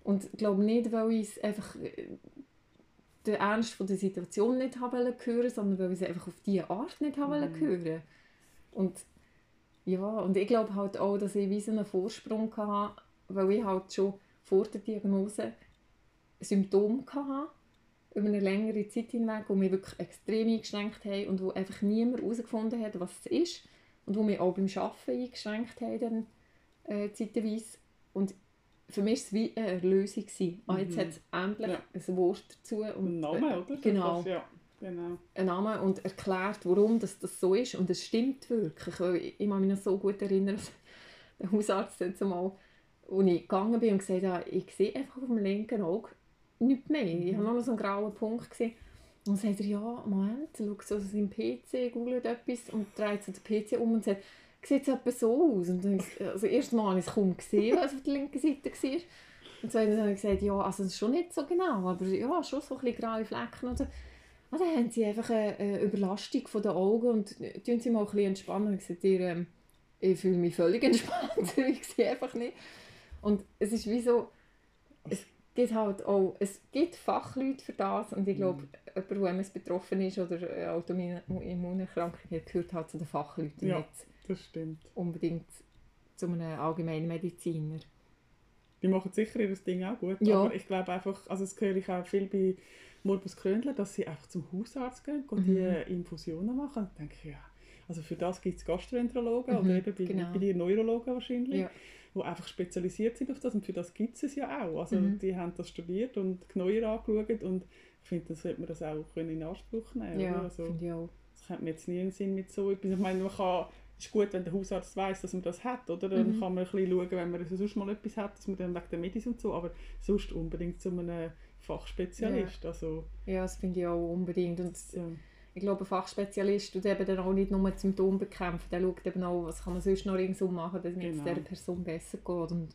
Und ich glaube nicht, weil ich es einfach äh, den Ernst von der Situation nicht haben hören sondern weil ich sie einfach auf diese Art nicht haben mhm. hören Und ja, und ich glaube halt auch, dass ich wie einen Vorsprung hatte, weil ich halt schon vor der Diagnose Symptome hatte, über eine längere Zeit hinweg, die mich wirklich extrem eingeschränkt haben und wo einfach niemand herausgefunden hat, was es ist und wo mich auch beim Arbeiten eingeschränkt haben, dann, äh, zeitweise. Und für mich war es wie eine Erlösung. Mhm. Ah, jetzt hat es endlich ja. ein Wort dazu. Und, ein Name, oder? Genau. ja. Genau. Ein Name und erklärt, warum das, das so ist. Und es stimmt wirklich. Ich, ich kann mich noch so gut erinnern, der Hausarzt hat mal, als ich gegangen bin und gesagt habe, ich sehe einfach auf dem linken Auge nichts mehr. Ich habe nur noch so einen grauen Punkt gesehen. Und dann sagt er, ja, Moment, schau so seinen PC, googelt etwas und dreht so den PC um und sagt, sieht es etwa so aus. Und dann, also erst mal habe ich es kaum gesehen, was auf der linken Seite war. Und zweitens habe ich gesagt, ja, also das ist schon nicht so genau, aber ja, schon so ein bisschen graue Flecken oder ah, dann haben sie einfach eine, Überlastung der Augen und tun sie mal ein bisschen entspannen. Und ich gesagt, ihr, ähm, ich fühle mich völlig entspannt, ich sehe einfach nicht. Und es ist wie so, es gibt halt auch, es gibt Fachleute für das und ich glaube, mm. jemand, der MS betroffen ist oder eine Autoimmunerkrankung hat, gehört halt zu den Fachleuten. Ja. Nicht das stimmt. Unbedingt zu einem allgemeinen Mediziner. Die machen sicher ihr Ding auch gut, ja. aber ich glaube einfach, also das höre ich auch viel bei Morbus Kröndler, dass sie einfach zum Hausarzt gehen und mhm. die Infusionen machen. Und denke ja, also für das gibt es Gastroenterologen mhm, oder eben bei, genau. bei den Neurologen wahrscheinlich, ja. Die einfach spezialisiert sind auf das und für das gibt es ja auch. Also mhm. die haben das studiert und genauer angeschaut und ich finde, das sollte man das auch in Anspruch nehmen. Ja, also, finde ich auch. Das hat mir jetzt nie einen Sinn mit so etwas. Ich meine, man kann ist gut, wenn der Hausarzt weiß, dass man das hat, oder? Dann mhm. kann man ein bisschen schauen, wenn man sonst mal etwas hat, dass man dann wegen der Medis und so, aber sonst unbedingt zu einem Fachspezialist. Ja, also, ja das finde ich auch unbedingt. Und ja. Ich glaube, ein Fachspezialist tut eben dann auch nicht nur die Symptome bekämpfen, der schaut eben auch, was kann man sonst noch ringsum machen, damit genau. es dieser Person besser geht. Und,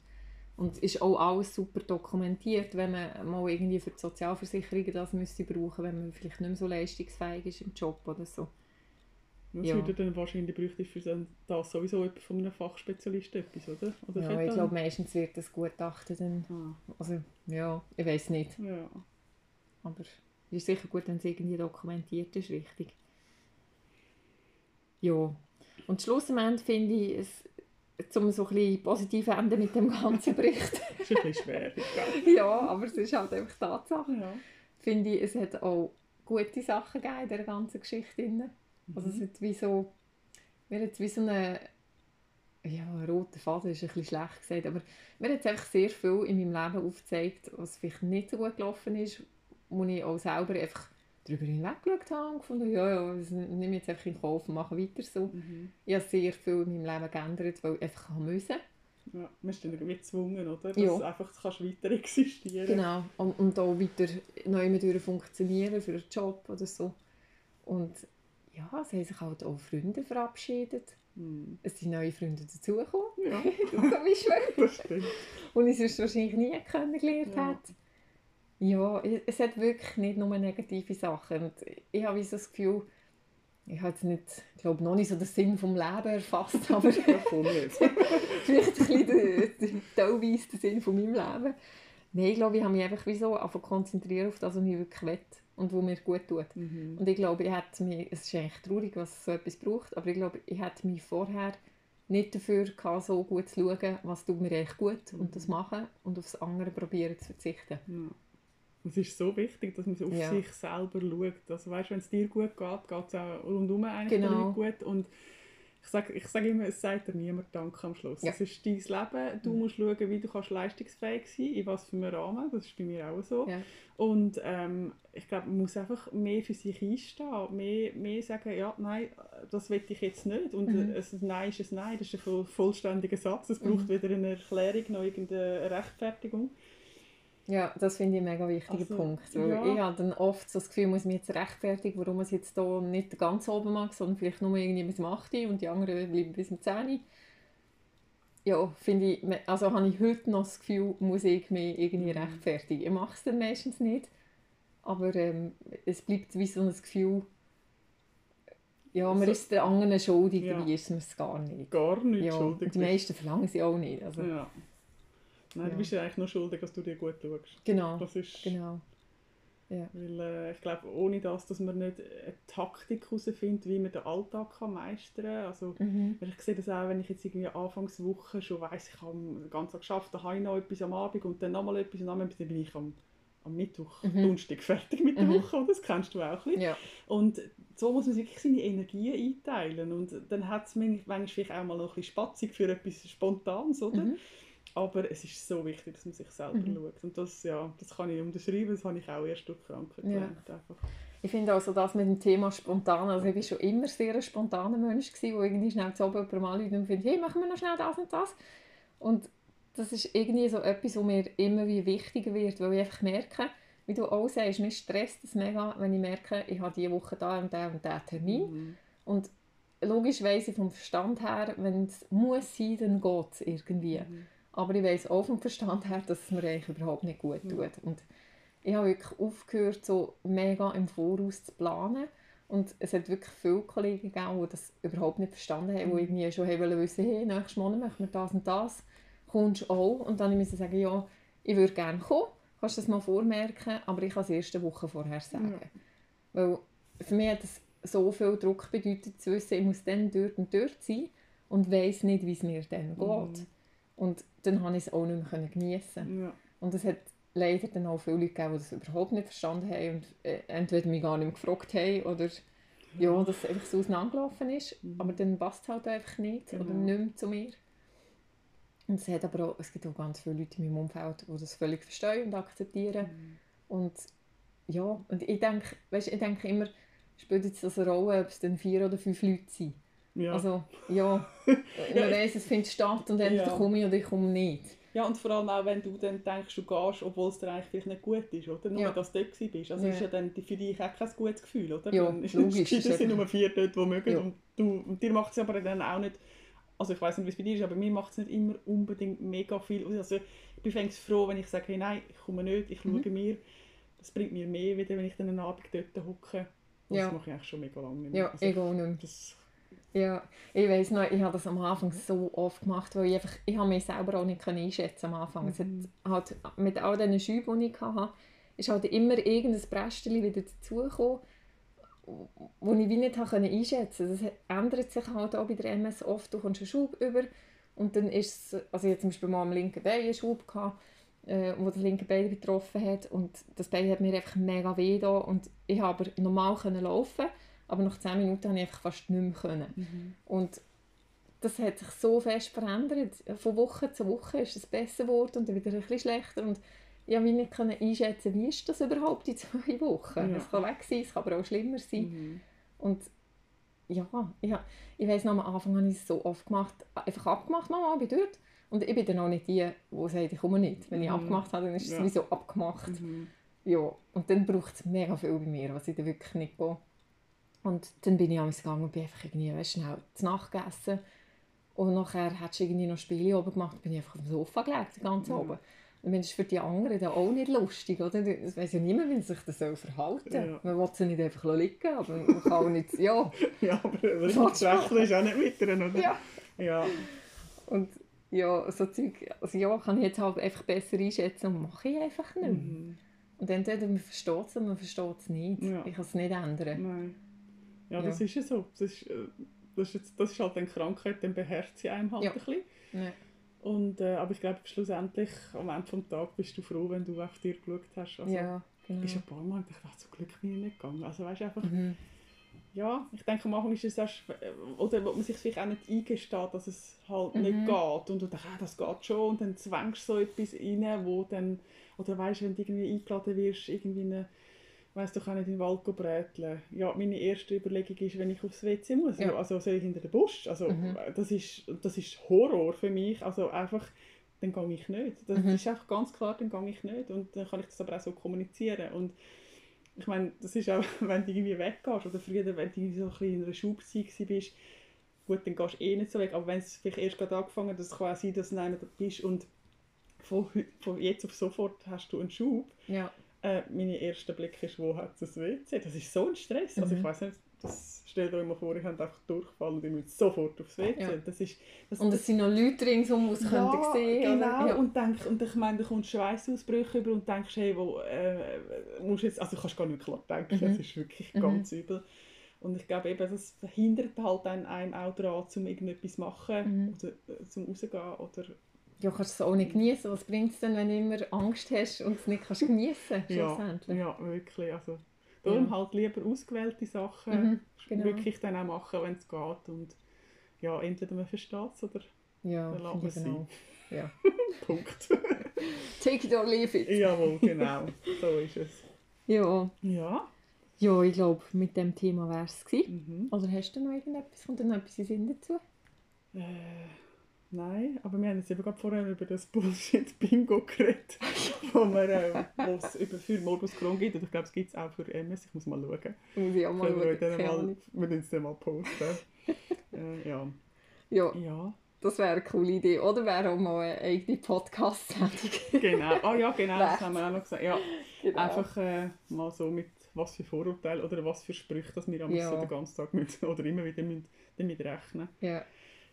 und ist auch alles super dokumentiert, wenn man mal irgendwie für die Sozialversicherung das müsste brauchen, wenn man vielleicht nicht mehr so leistungsfähig ist im Job oder so. Das ja. würde dann wahrscheinlich bräuchte für das sowieso von einem Fachspezialisten etwas, oder? oder ja, ich glaube meistens wird das Gutachten dann, ah. also ja, ich weiß nicht. Ja. Aber ist sicher gut, wenn es irgendwie dokumentiert ist, richtig. Ja. Und schlussendlich finde ich, es, um so ein bisschen positiv enden mit dem ganzen Bericht. das ist ein bisschen schwer. ja, aber es ist halt einfach Tatsache. Ja. Finde ich, es hat auch gute Sachen gegeben in dieser ganzen Geschichte. Mhm. Also es hat wie so, mir hat wie so eine, ja, roter Faden ist ein bisschen schlecht gesagt, aber mir hat einfach sehr viel in meinem Leben aufgezeigt, was vielleicht nicht so gut gelaufen ist, wo ich auch selber einfach darüber hinweggeschaut habe und gefunden, ja, ja, das nehme ich jetzt einfach in Kauf und mache weiter so. Mhm. Ich habe sehr viel in meinem Leben geändert, weil ich einfach musste. Ja, man ist dann irgendwie gezwungen, oder? Dass ja. du einfach kannst weiter existieren Genau, und, und auch weiter neu funktionieren für einen Job oder so. Und ja, es haben sich halt auch Freunde verabschiedet. Mm. Es sind neue Freunde dazugekommen. Ja. zum Beispiel. Das stimmt. Und ich sonst wahrscheinlich nie kennengelernt ja. hätte. Ja, es hat wirklich nicht nur negative Sachen. Und ich habe so das Gefühl, ich habe jetzt nicht, ich glaube noch nicht so den Sinn des Lebens erfasst, aber vielleicht ein bisschen teilweise den Sinn von meinem Leben. Nein, ich glaube, ich habe mich einfach wie so konzentriert auf das, was ich wirklich will und was mir gut tut. Mhm. Und ich glaube, ich hätte mich, es ist eigentlich traurig, was so etwas braucht, aber ich glaube, ich hätte mich vorher nicht dafür gehabt, so gut zu schauen, was tut mir eigentlich gut mhm. und das machen und aufs andere probieren zu verzichten. Ja. Es ist so wichtig, dass man auf ja. sich selber schaut. Also weißt, wenn es dir gut geht, geht es auch rundum eigentlich genau. gut. Und ich sage ich sag immer, es sagt dir niemand Danke am Schluss. Ja. Es ist dein Leben. Du mhm. musst schauen, wie du kannst leistungsfähig sein kannst, in was für einem Rahmen. Das ist bei mir auch so. Ja. Und ähm, ich glaube, man muss einfach mehr für sich einstehen. Mehr, mehr sagen, ja, nein, das will ich jetzt nicht. Und mhm. ein Nein ist ein Nein. Das ist ein vollständiger Satz. Es braucht mhm. weder eine Erklärung noch irgendeine Rechtfertigung. Ja, das finde ich ein mega wichtiger also, Punkt. Weil ja. Ich habe dann oft so das Gefühl, ich muss mich jetzt rechtfertigen, warum man es jetzt hier nicht ganz oben mag, sondern vielleicht nur irgendwie bis zum 8 und die anderen bleiben bis zum 10 Ja, finde ich, also habe ich heute noch das Gefühl, muss ich mich irgendwie mhm. rechtfertigen. Ich mache es dann meistens nicht, aber ähm, es bleibt wie so ein Gefühl, ja, man also, ist der anderen schuldig, ja. wie ist man es gar nicht. Gar nicht ja, schuldig. Die meisten verlangen sie auch nicht. Also, ja. Nein, ja. du bist ja eigentlich nur schuldig, dass du dir gut schaust. Genau. Das ist, genau. Ja. Weil äh, ich glaube, ohne das, dass man nicht eine Taktik herausfindet, wie man den Alltag kann meistern kann. Also, mhm. Ich sehe das auch, wenn ich jetzt irgendwie Anfangswoche schon weiss, ich habe den ganzen Tag geschafft, dann habe ich noch etwas am Abend und dann nochmal etwas und dann bin ich am, am Mittwoch, mhm. Donnerstag fertig mit der mhm. Woche. Das kennst du auch ein bisschen. Ja. Und so muss man wirklich seine Energien einteilen. Und dann hat es manchmal vielleicht auch mal noch ein bisschen spatzig für etwas Spontanes, oder? Mhm. Aber es ist so wichtig, dass man sich selber mhm. schaut. Und das, ja, das kann ich unterschreiben, das habe ich auch erst durch Krankheit gelernt. Ja. Ich finde also das mit dem Thema spontan, also ich war schon immer sehr ein spontaner Mensch, der irgendwie schnell zu oben mal und findet, hey, machen wir noch schnell das und das. Und das ist irgendwie so etwas, was mir immer wie wichtiger wird, weil ich einfach merke, wie du auch sagst, mir stresst es mega, wenn ich merke, ich habe diese Woche da und da und da Termin. Mhm. Und logisch weiss ich vom Verstand her, wenn es muss sein, dann geht es irgendwie. Mhm. Aber ich weiß auch vom Verstand her, dass es mir eigentlich überhaupt nicht gut tut. Und ich habe wirklich aufgehört, so mega im Voraus zu planen. Und es hat wirklich viele Kollegen gegeben, die das überhaupt nicht verstanden haben, mhm. die irgendwie schon haben wissen, hey, nächstes Monat machen wir das und das. Kommst du auch? Und dann musste ich sagen, ja, ich würde gerne kommen. Kannst du das mal vormerken, aber ich kann es erste Woche vorher sagen. Ja. Weil für mich hat es so viel Druck bedeutet, zu wissen, ich muss dann dort und dort sein und weiß nicht, wie es mir dann mhm. Und dann konnte ich es auch nicht mehr geniessen. Ja. Und es hat leider dann auch viele Leute gegeben, die das überhaupt nicht verstanden haben und äh, entweder mich gar nicht mehr gefragt haben oder ja dass es einfach so auseinandergelaufen ist. Mhm. Aber dann passt es halt einfach nicht genau. oder nicht mehr zu mir. Und es, hat aber auch, es gibt auch ganz viele Leute in meinem Umfeld, die das völlig verstehen und akzeptieren. Mhm. Und ja, und ich denke, weißt, ich denke immer, spielt jetzt das eine Rolle, ob es dann vier oder fünf Leute sind. Ja. Also, ja, man weiss, es findet statt und entweder ja. komme ich oder ich komme nicht. Ja, und vor allem auch, wenn du dann denkst, du gehst, obwohl es dir eigentlich vielleicht nicht gut ist, oder? Nur, ja. dass du dort bist. Also ja. ist ja dann für dich auch kein gutes Gefühl, oder? Ja, dann ist logisch. Es sind nur vier dort, die mögen ja. und, du, und dir macht es aber dann auch nicht, also ich weiß nicht, wie es bei dir ist, aber mir macht es nicht immer unbedingt mega viel Also ich bin fängst froh, wenn ich sage, hey, nein, ich komme nicht, ich mhm. schaue mir. Das bringt mir mehr, wieder, wenn ich dann einen Abend dort hocke. Das ja. mache ich eigentlich schon mega lange Ja, also, ich auch nicht. Das Ja, ich weiß noch, ich habe das am Anfang so oft gemacht, weil ich einfach, ich habe mich selber auch nicht einschätzen am Anfang. Mhm. Es hat halt, mit all diesen Schüben, die ich hatte, ist halt immer irgendein Brästchen wieder dazugekommen, wo ich wie nicht einschätzen konnte. Das ändert sich halt auch bei der MS oft. Du kommst einen Schub über und dann ist es, also ich hatte zum Beispiel mal am linken Bein einen Schub, gehabt, äh, wo das linke Bein betroffen hat und das Bein hat mir einfach mega weh da und ich habe aber normal können laufen aber nach 10 Minuten konnte ich einfach fast nicht mehr. Können. Mhm. Und das hat sich so fest verändert. Von Woche zu Woche ist es besser geworden und dann wieder ein bisschen schlechter und ich konnte nicht einschätzen, wie ist das überhaupt in zwei Wochen. Ja. Es kann weg sein, es kann aber auch schlimmer sein. Mhm. Und ja, ich, ich weiss noch, am Anfang habe ich es so oft gemacht, einfach abgemacht, Mama, ich bin dort. Und ich bin dann auch nicht die, die sagt, ich komme nicht. Wenn ich mhm. abgemacht habe, dann ist es ja. sowieso abgemacht. Mhm. Ja, und dann braucht es mega viel bei mir, was ich dann wirklich nicht gehe. Und dann bin ich abends gegangen und bin einfach irgendwie weißt, schnell zu Nacht gegessen. Und nachher hat du irgendwie noch Spiele oben gemacht, bin ich einfach auf dem Sofa gelegt, den ganzen mhm. oben. Und das ist für die anderen dann auch nicht lustig, oder? Es weiß ja niemand, wie sich das verhalten soll. Ja. Man will sie nicht einfach liegen, aber man kann auch nicht, ja. ja, aber das Rechnen ist auch nicht mit oder? Ja. ja. Und ja, so Zeug, also ja, kann ich jetzt halt einfach besser einschätzen und mache ich einfach nicht mhm. Und entweder man versteht es oder man versteht es nicht. Ja. Ich kann es nicht ändern. Nein. Ja, das ja. ist ja so. Das ist, äh, das ist, jetzt, das ist halt eine Krankheit, dann beherrscht sie einem halt ja. ein bisschen. Ja. Und, äh, aber ich glaube, schlussendlich, am Ende des Tages bist du froh, wenn du auf dir geschaut hast. Also, ja, genau. bist ein paar Mal gedacht, ach, zum Glück bin ich nicht gegangen. Also weißt einfach, mhm. ja, ich denke, am Anfang ist es erst, oder wo man sich vielleicht auch nicht eingesteht, dass es halt mhm. nicht geht. Und du denkst, ah, das geht schon. Und dann zwängst du so etwas rein, wo dann, oder weißt, wenn du irgendwie eingeladen wirst, irgendwie eine weiss doch auch nicht in den Wald bräteln. Ja, meine erste Überlegung ist, wenn ich aufs WC muss, ja. also soll ich hinter den Busch? Also mhm. das, ist, das ist Horror für mich. Also einfach, dann gehe ich nicht. Das mhm. ist einfach ganz klar, dann gehe ich nicht. Und dann kann ich das aber auch so kommunizieren. Und ich meine, das ist auch, wenn du irgendwie weggehst oder früher, wenn du so ein bisschen in einer Schubzeit bist, gut, dann gehst du eh nicht so weg. Aber wenn es vielleicht erst gerade angefangen hat, das kann auch sein, dass du da bist und von, von jetzt auf sofort hast du einen Schub. Ja äh, mein erster Blick ist, wo hat es WC? Das ist so ein Stress. Mhm. Also ich mhm. weiß nicht, das stellt euch mal vor, ich habe einfach durchgefallen und ich muss sofort aufs WC. Ja. Das ist, das, und es sind noch Leute ringsum, die es ja, könnten sehen genau. Ja. Und, denk, und ich meine, da kommt Schweißausbrüche über und denkst, hey, wo, äh, musst jetzt, also kannst gar nicht klar denken, mhm. das ist wirklich mhm. ganz übel. Und ich glaube eben, das verhindert halt einem auch daran, um irgendetwas zu machen mhm. oder äh, zum rausgehen oder ja, kannst es auch nicht genießen. Was bringt es denn, wenn du immer Angst hast und es nicht kannst genießen ja, ja, wirklich. Also, darum ja. halt lieber ausgewählte Sachen mhm, genau. wirklich dann auch machen, wenn es geht. Und ja, entweder man versteht es oder ja, man lässt es genau. Ja. Punkt. Take it or leave it. Jawohl, genau. So ist es. Ja. Ja. Ja, ich glaube, mit dem Thema wäre es Mhm. Oder hast du noch irgendetwas? Kommt noch etwas in Sinn dazu? Äh Nein, aber wir haben jetzt eben gerade vorher über das Bullshit-Bingo geredet, wo wir, äh, es über für Morbus Crohn gibt. Und ich glaube, es gibt es auch für MS. Ich muss mal schauen. Muss ich auch mal schauen. Wir mal, wir es dann mal posten. äh, ja. ja. Ja. Das wäre eine coole Idee. Oder wäre auch mal eine eigene Podcast-Sendung. genau. Ah ja, genau, das haben wir auch noch gesagt. Ja. Genau. Einfach äh, mal so mit was für Vorurteile oder was für Sprüche dass wir ja. so den ganzen Tag mit, oder immer wieder mit, damit rechnen. Ja.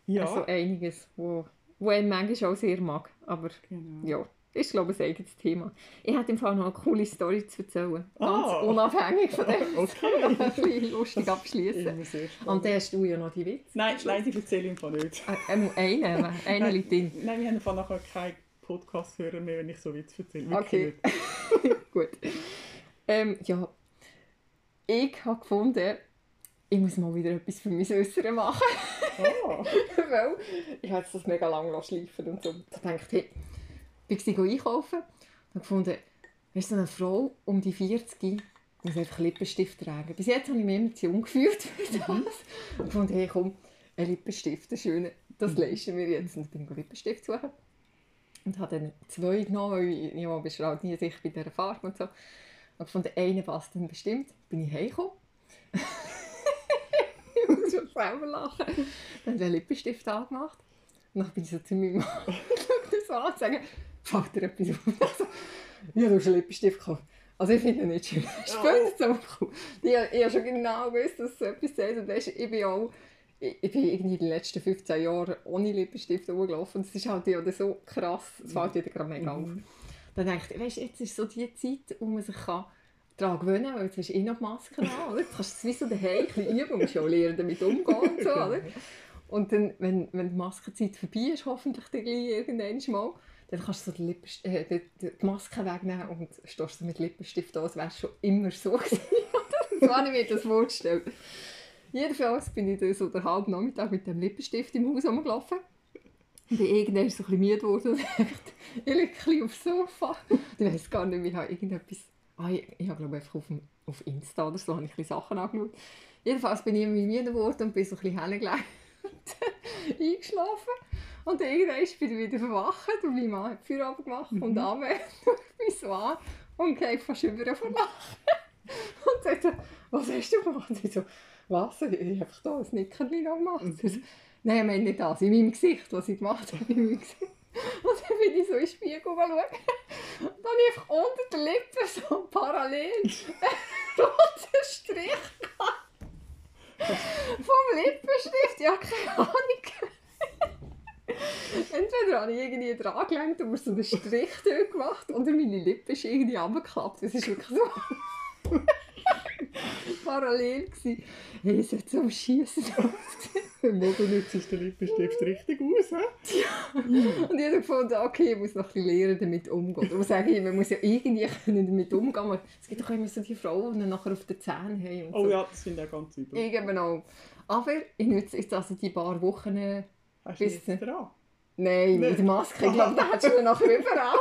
Ja. Also einiges, wo, wo ich manchmal auch sehr mag. Aber genau. ja, ist glaube ich ein eigenes Thema. Ich hätte im Fall noch eine coole Story zu erzählen. Ganz ah. unabhängig von dem. okay. ein bisschen lustig abschließen. Und dann hast du ja noch die Witze. Nein, die erzähle ich im Fall nicht. Äh, einen, einen liegt drin. Nein, wir haben im nachher keinen Podcast-Hörer mehr, wenn ich so Witze erzähle. Wirklich okay. Gut. Ähm, ja, ich habe gefunden, ich muss mal wieder etwas für mein Äußere machen. Oh. Weil ich habe das mega lange schleifen und so. Da dachte ich, hey, bin ich einkaufen und gefunden, weißt du, eine Frau um die 40 muss einfach Lippenstift tragen. Bis jetzt habe ich mich immer zu jung gefühlt für das. Mhm. Und gefunden, hey, komm, ein Lippenstift, ein schöner, das mhm. leisten wir jetzt. Und bin ich Lippenstift suchen. Und habe dann zwei genommen, weil ich ja, bist halt nie sicher bei dieser Farbe und so. Und gefunden, einen passt dann bestimmt. Bin ich heimgekommen muss schon selber lachen. Dann hat er einen Lippenstift angemacht. Und dann bin ich so zu meinem Mann das an und sage, fällt dir etwas auf? ja, du hast einen Lippenstift gekauft. Also ich finde ihn nicht schön. Später oh. zum Ich, ich habe schon genau gewusst, dass es etwas sagt. Und ist, ich bin auch ich bin irgendwie die letzten 15 Jahre ohne Lippenstift rumgelaufen. Das ist halt ja so krass, es fällt dir gerade mega auf. Mhm. Dann denke ich, weißt, jetzt ist so die Zeit, wo man sich kann daran gewöhnen weil jetzt hast du eh noch die Maske an, oder? Jetzt kannst du es wie so daheim ein üben, musst auch lernen, damit umzugehen und so, oder? Und dann, wenn, wenn die Maskenzeit vorbei ist, hoffentlich dann irgendwann mal, dann kannst du so die, Lippenst äh, die, die, Maske wegnehmen und stehst mit Lippenstift da, als wäre schon immer so gewesen. das war nicht mir das vorgestellt. Jedenfalls bin ich dann so den halben Nachmittag mit dem Lippenstift im Haus rumgelaufen. Und bin irgendwann so ein bisschen müde geworden und dachte, ich liege ein bisschen aufs Sofa. Ich weiß gar nicht, ich habe irgendetwas... Ah, ich, ich habe glaube einfach auf, dem, auf Insta oder so habe ich ein bisschen Sachen angeschaut. Jedenfalls bin ich irgendwie müde geworden und bin so ein bisschen hergelegt eingeschlafen. Und irgendwann bin ich wieder verwacht und mein Mann hat die Feuer gemacht mhm. und schaut mich so an und geht fast über von Lachen. Und sagt was hast du gemacht? Und ich so, was? Ich habe einfach hier ein Nickerchen gemacht. Mhm. So, Nein, ich meine nicht das, in meinem Gesicht, was ich gemacht habe. In meinem Gesicht. Und dann bin ich so in den Spiegel schauen. Und dann habe ich einfach unter der Lippe so parallel einen roten Strich gehabt. Vom Lippenstift, ja, keine Ahnung. Entweder habe ich irgendwie dran gelenkt und mir so einen Strich gemacht oder meine Lippe ist irgendwie abgeklappt. Das ist wirklich so parallel. Gewesen. Hey, es hat so Schießen Im Model nützt der Lippenstift richtig aus, he? Ja. Und ich habe gefunden, okay, ich muss noch ein bisschen lernen, damit umzugehen. Darum sage ich, man muss ja irgendwie damit umgehen. Es gibt doch immer so die Frauen, die nachher auf den Zähnen haben. oh ja, das finde ich auch ganz übel. Ich eben auch. Aber ich nutze jetzt also die paar Wochen... Hast du jetzt dran? Nein, mit der Maske. Ich glaube, da hättest du noch überall.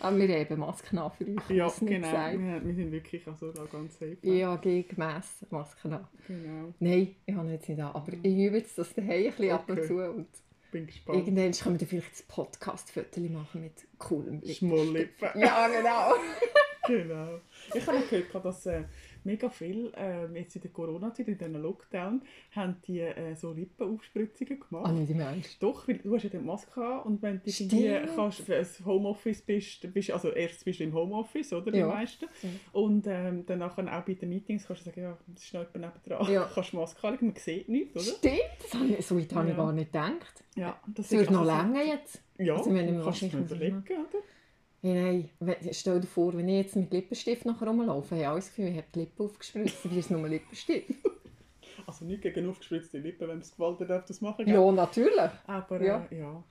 Aber wir haben Masken an für euch. Ja, genau. Wir, wir, sind wirklich also da ganz safe. Ja, gegen gemäss Masken an. Genau. Nein, ich habe jetzt nicht an. Aber ich übe jetzt das daheim ein bisschen okay. ab und zu. Und bin gespannt. Irgendwann können wir vielleicht ein Podcast-Foto machen mit coolem Lippen. Schmolllippen. Ja, genau. genau. Ich habe gehört, dass äh, mega viel, äh, jetzt in der Corona-Zeit, in diesem Lockdown, haben die äh, so Lippenaufspritzungen gemacht. Ah, nicht meinst Doch, weil du hast ja die Maske an und wenn du irgendwie kannst, für ein Homeoffice bist, bist, also erst bist du im Homeoffice, oder, die meisten, ja. und ähm, dann auch bei den Meetings kannst du sagen, ja, das ist noch jemand nebendran, ja. kannst du Maske anlegen, man sieht nichts, oder? Stimmt, das habe ich, so weit habe ich gar nicht gedacht. Ja, das, das wird noch länger jetzt. Ja, also, wenn du kannst du überlegen, oder? Hey, nein, stell dir vor, wenn ich jetzt mit Lippenstift nachher rumlaufe, habe ich alles Gefühl, ich habe die Lippen aufgespritzt, wie ist nur Lippenstift. Also nicht gegen aufgespritzte Lippen, wenn es gewollt darf das machen. Gell? Ja, natürlich. Aber ja. Äh, ja.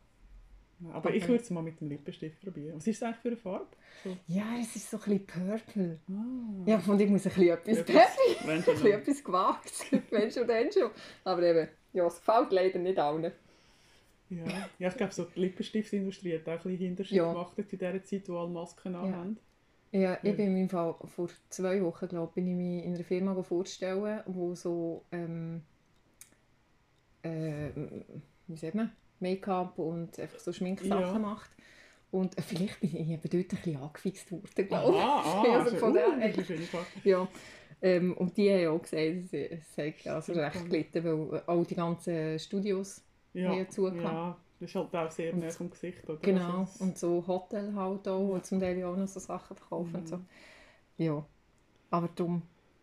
Aber okay. ich würde es mal mit dem Lippenstift probieren. Was ist das eigentlich für eine Farbe? So. Ja, es ist so ein bisschen purple. Ah. Ja, von dem muss ich ein bisschen etwas Peppy, ein bisschen etwas gewagt. wenn schon, dann schon. Aber eben, ja, es gefällt leider nicht allen. Ja, ja ich glaube, so die Lippenstiftindustrie hat auch ein bisschen Hinterschicht ja. gemacht in dieser Zeit, wo alle Masken ja. haben. Ja, ich bin in meinem Fall vor zwei Wochen, glaube bin ich mich in einer Firma vorstellen, wo so ähm, äh, wie sagt man, Make-up und einfach so Schminksachen ja. macht. Und äh, vielleicht bin ich eben dort ein bisschen angefixt worden, glaube ich. Ah, ah, also von uh, der, ja. Ähm, und die haben auch gesagt, es hat also recht gelitten, weil auch die ganzen Studios ja, mehr zugehört. Ja, das ist halt auch sehr nah vom Gesicht, oder? Genau, also und so Hotel halt auch, wo zum Teil auch noch so Sachen verkaufen mhm. und so. Ja, aber darum,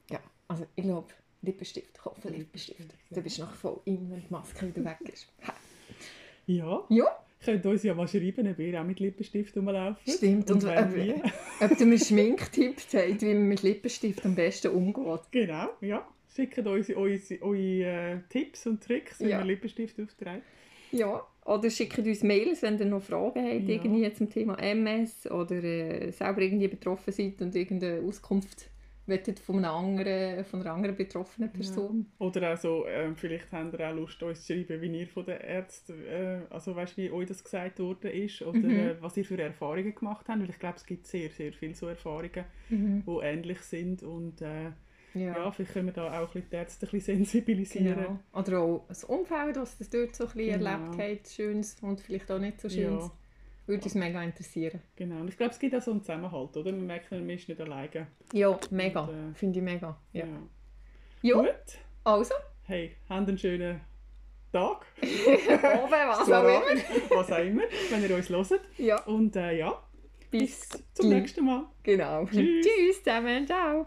ja, also ich glaube, Lippenstift, kaufen Lippenstift. Ja. Du bist noch voll in, wenn die Maske wieder weg ist. ja. Ja. Könnt uns ja mal schreiben, ob ihr auch mit Lippenstift rumlaufen. Stimmt, und, und ob, ob du mir Schminktipps habt, wie man mit Lippenstift am besten umgeht. Genau, ja. Schickt uns eure, äh, Tipps und Tricks, wie ja. man Lippenstift aufträgt. Ja, oder schickt uns Mails, wenn ihr noch Fragen habt, ja. irgendwie zum Thema MS oder äh, selber irgendwie betroffen seid und irgendeine Auskunft wettet von einer anderen, von einer anderen betroffenen Person. Ja. Oder auch so, äh, vielleicht habt ihr auch Lust, uns zu schreiben, wie ihr von den Ärzten, äh, also weißt, wie euch das gesagt worden ist oder mhm. äh, was ihr für Erfahrungen gemacht habt, weil ich glaube, es gibt sehr, sehr viele so Erfahrungen, mhm. die ähnlich sind und äh, ja. ja, vielleicht können wir da auch die Ärzte ein bisschen sensibilisieren. Genau. Oder auch das Umfeld, was das dort so ein bisschen genau. erlebt hat, schönes und vielleicht auch nicht so schönes. Ja. Würde uns mega interessieren. Genau, und ich glaube, es gibt auch so einen Zusammenhalt, oder? Man merkt, man ist nicht alleine. Ja, mega. äh, Finde ich mega. Ja. ja. Gut. Also. Hey, habt einen schönen Tag. Oben, was auch immer. was auch immer, wenn ihr uns hört. Ja. Und äh, ja, bis, bis zum nächsten Mal. Genau. Tschüss. Tschüss zusammen. Ciao.